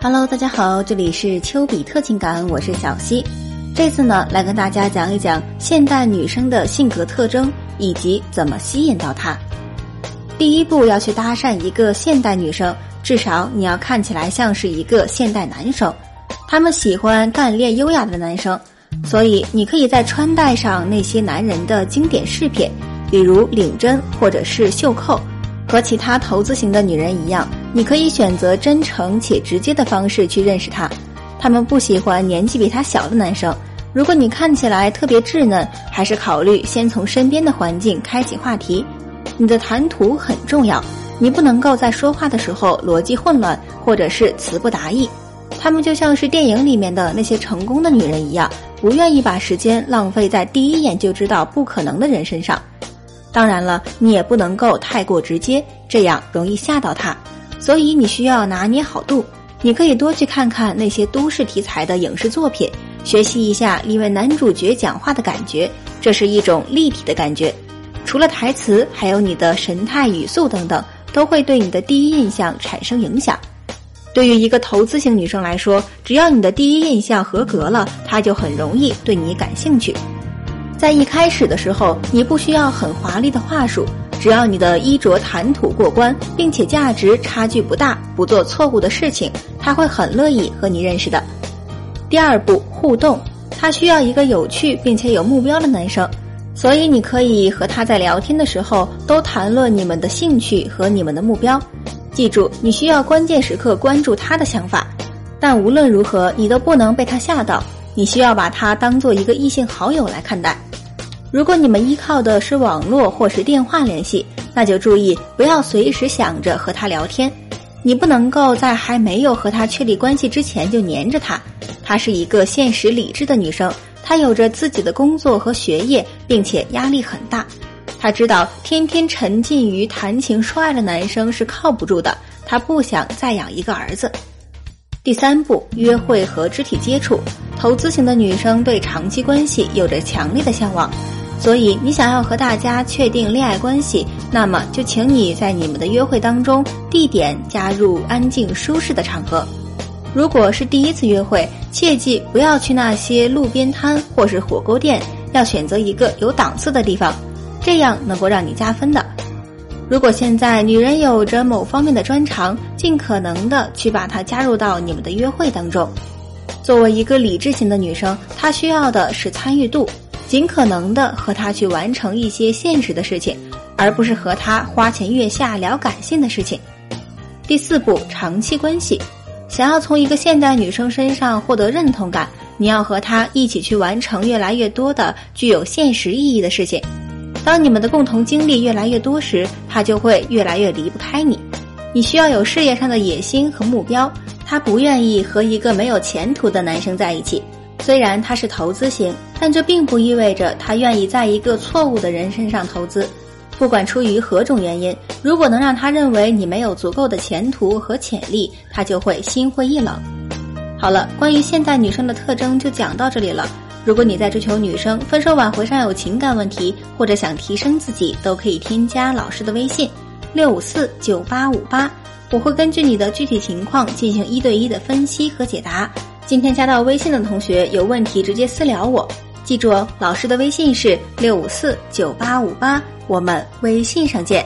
Hello，大家好，这里是丘比特情感，我是小溪。这次呢，来跟大家讲一讲现代女生的性格特征以及怎么吸引到她。第一步要去搭讪一个现代女生，至少你要看起来像是一个现代男生。他们喜欢干练优雅的男生，所以你可以在穿戴上那些男人的经典饰品，比如领针或者是袖扣。和其他投资型的女人一样，你可以选择真诚且直接的方式去认识他。他们不喜欢年纪比他小的男生。如果你看起来特别稚嫩，还是考虑先从身边的环境开启话题。你的谈吐很重要，你不能够在说话的时候逻辑混乱或者是词不达意。他们就像是电影里面的那些成功的女人一样，不愿意把时间浪费在第一眼就知道不可能的人身上。当然了，你也不能够太过直接，这样容易吓到他。所以你需要拿捏好度。你可以多去看看那些都市题材的影视作品，学习一下里面男主角讲话的感觉，这是一种立体的感觉。除了台词，还有你的神态、语速等等，都会对你的第一印象产生影响。对于一个投资型女生来说，只要你的第一印象合格了，她就很容易对你感兴趣。在一开始的时候，你不需要很华丽的话术，只要你的衣着谈吐过关，并且价值差距不大，不做错误的事情，他会很乐意和你认识的。第二步，互动，他需要一个有趣并且有目标的男生，所以你可以和他在聊天的时候都谈论你们的兴趣和你们的目标。记住，你需要关键时刻关注他的想法，但无论如何，你都不能被他吓到。你需要把他当做一个异性好友来看待。如果你们依靠的是网络或是电话联系，那就注意不要随时想着和他聊天。你不能够在还没有和他确立关系之前就黏着他。她是一个现实理智的女生，她有着自己的工作和学业，并且压力很大。她知道天天沉浸于谈情说爱的男生是靠不住的，她不想再养一个儿子。第三步，约会和肢体接触。投资型的女生对长期关系有着强烈的向往。所以，你想要和大家确定恋爱关系，那么就请你在你们的约会当中，地点加入安静舒适的场合。如果是第一次约会，切记不要去那些路边摊或是火锅店，要选择一个有档次的地方，这样能够让你加分的。如果现在女人有着某方面的专长，尽可能的去把它加入到你们的约会当中。作为一个理智型的女生，她需要的是参与度。尽可能的和他去完成一些现实的事情，而不是和他花前月下聊感性的事情。第四步，长期关系，想要从一个现代女生身上获得认同感，你要和她一起去完成越来越多的具有现实意义的事情。当你们的共同经历越来越多时，她就会越来越离不开你。你需要有事业上的野心和目标，她不愿意和一个没有前途的男生在一起。虽然他是投资型，但这并不意味着他愿意在一个错误的人身上投资。不管出于何种原因，如果能让他认为你没有足够的前途和潜力，他就会心灰意冷。好了，关于现代女生的特征就讲到这里了。如果你在追求女生、分手挽回上有情感问题，或者想提升自己，都可以添加老师的微信六五四九八五八，我会根据你的具体情况进行一对一的分析和解答。今天加到微信的同学有问题直接私聊我，记住哦，老师的微信是六五四九八五八，我们微信上见。